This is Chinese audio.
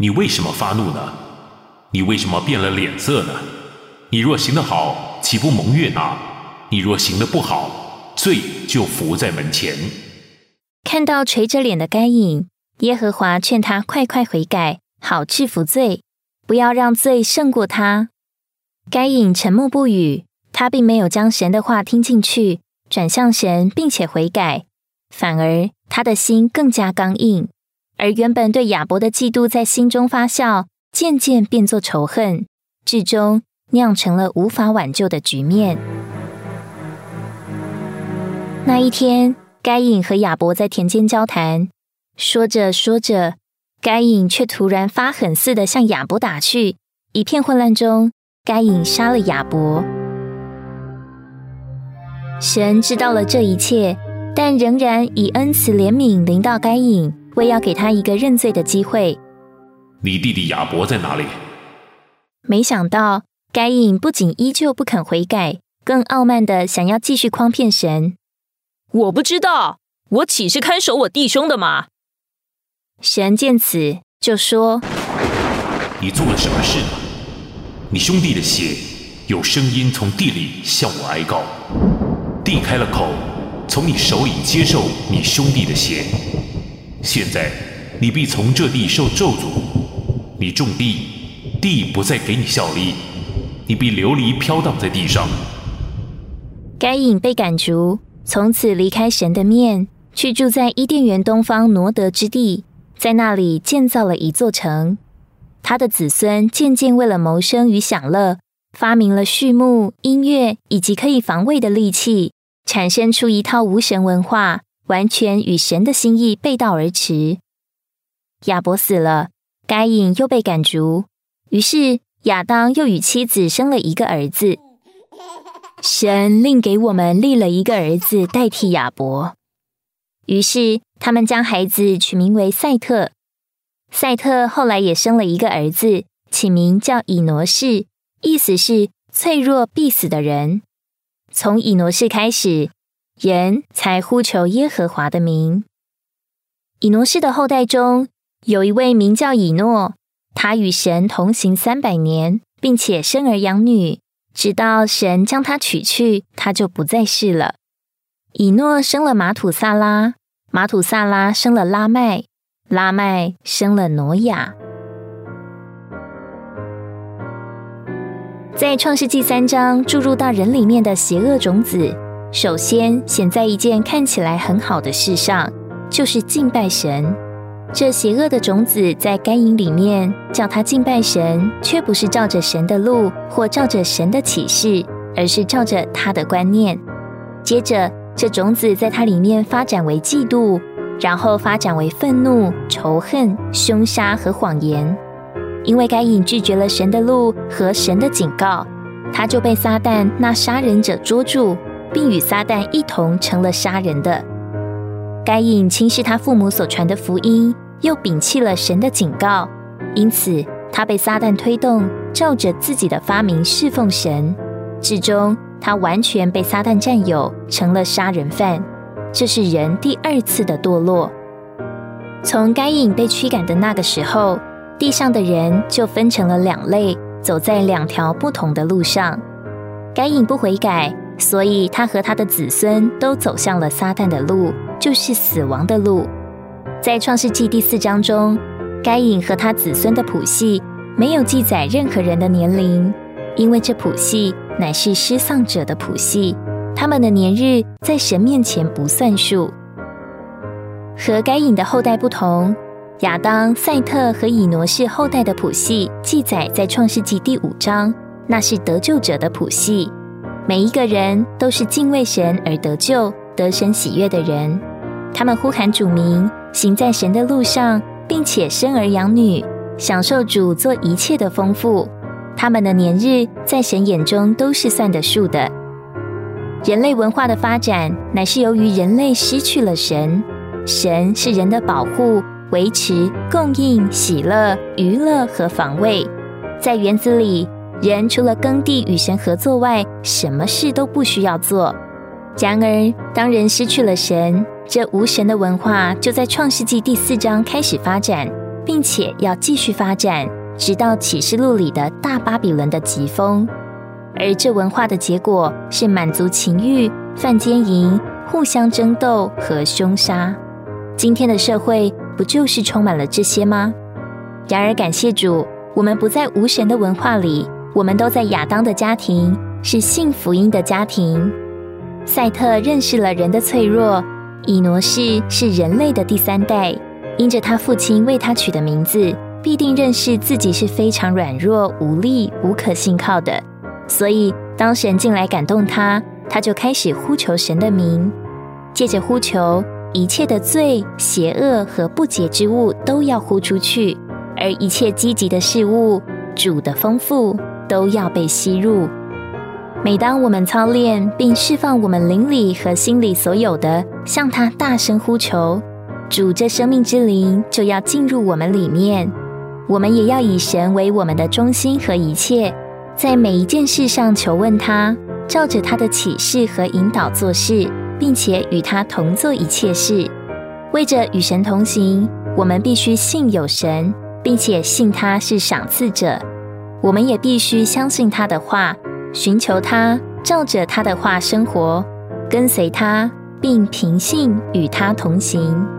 你为什么发怒呢？你为什么变了脸色呢？你若行得好，岂不蒙悦纳？你若行得不好，罪就伏在门前。看到垂着脸的该隐，耶和华劝他快快悔改，好制服罪，不要让罪胜过他。该隐沉默不语，他并没有将神的话听进去，转向神，并且悔改，反而他的心更加刚硬，而原本对亚伯的嫉妒在心中发酵，渐渐变作仇恨，最终酿成了无法挽救的局面。那一天。该隐和亚伯在田间交谈，说着说着，该隐却突然发狠似的向亚伯打去。一片混乱中，该隐杀了亚伯。神知道了这一切，但仍然以恩慈怜悯临到该隐，为要给他一个认罪的机会。你弟弟亚伯在哪里？没想到该隐不仅依旧不肯悔改，更傲慢的想要继续诓骗神。我不知道，我岂是看守我弟兄的吗？神见此，就说：“你做了什么事？你兄弟的血有声音从地里向我哀告，地开了口，从你手里接受你兄弟的血。现在你必从这地受咒诅，你种地，地不再给你效力，你必流离飘荡在地上。”该隐被赶逐。从此离开神的面，去住在伊甸园东方挪德之地，在那里建造了一座城。他的子孙渐渐为了谋生与享乐，发明了畜牧、音乐以及可以防卫的利器，产生出一套无神文化，完全与神的心意背道而驰。亚伯死了，该隐又被赶逐，于是亚当又与妻子生了一个儿子。神另给我们立了一个儿子代替亚伯，于是他们将孩子取名为赛特。赛特后来也生了一个儿子，起名叫以挪士，意思是脆弱必死的人。从以挪士开始，人才呼求耶和华的名。以挪士的后代中有一位名叫以诺，他与神同行三百年，并且生儿养女。直到神将他娶去，他就不再是了。以诺生了马土萨拉，马土萨拉生了拉麦，拉麦生了挪亚。在创世纪三章注入到人里面的邪恶种子，首先显在一件看起来很好的事上，就是敬拜神。这邪恶的种子在该隐里面，叫他敬拜神，却不是照着神的路或照着神的启示，而是照着他的观念。接着，这种子在他里面发展为嫉妒，然后发展为愤怒、仇恨、凶杀和谎言。因为该隐拒绝了神的路和神的警告，他就被撒旦那杀人者捉住，并与撒旦一同成了杀人的。该隐轻视他父母所传的福音，又摒弃了神的警告，因此他被撒旦推动，照着自己的发明侍奉神。至终，他完全被撒旦占有，成了杀人犯。这是人第二次的堕落。从该隐被驱赶的那个时候，地上的人就分成了两类，走在两条不同的路上。该隐不悔改，所以他和他的子孙都走向了撒旦的路。就是死亡的路，在创世纪第四章中，该隐和他子孙的谱系没有记载任何人的年龄，因为这谱系乃是失丧者的谱系，他们的年日在神面前不算数。和该隐的后代不同，亚当、赛特和以挪士后代的谱系记载在创世纪第五章，那是得救者的谱系，每一个人都是敬畏神而得救。得神喜悦的人，他们呼喊主名，行在神的路上，并且生儿养女，享受主做一切的丰富。他们的年日在神眼中都是算得数的。人类文化的发展，乃是由于人类失去了神。神是人的保护、维持、供应、喜乐、娱乐和防卫。在园子里，人除了耕地与神合作外，什么事都不需要做。然而，当人失去了神，这无神的文化就在创世纪第四章开始发展，并且要继续发展，直到启示录里的大巴比伦的疾风。而这文化的结果是满足情欲、犯奸淫、互相争斗和凶杀。今天的社会不就是充满了这些吗？然而，感谢主，我们不在无神的文化里，我们都在亚当的家庭，是信福音的家庭。赛特认识了人的脆弱，以挪士是人类的第三代。因着他父亲为他取的名字，必定认识自己是非常软弱、无力、无可信靠的。所以，当神进来感动他，他就开始呼求神的名。借着呼求，一切的罪、邪恶和不洁之物都要呼出去，而一切积极的事物、主的丰富都要被吸入。每当我们操练并释放我们灵里和心里所有的，向他大声呼求。主这生命之灵就要进入我们里面，我们也要以神为我们的中心和一切，在每一件事上求问他，照着他的启示和引导做事，并且与他同做一切事。为着与神同行，我们必须信有神，并且信他是赏赐者。我们也必须相信他的话，寻求他，照着他的话生活，跟随他，并凭信与他同行。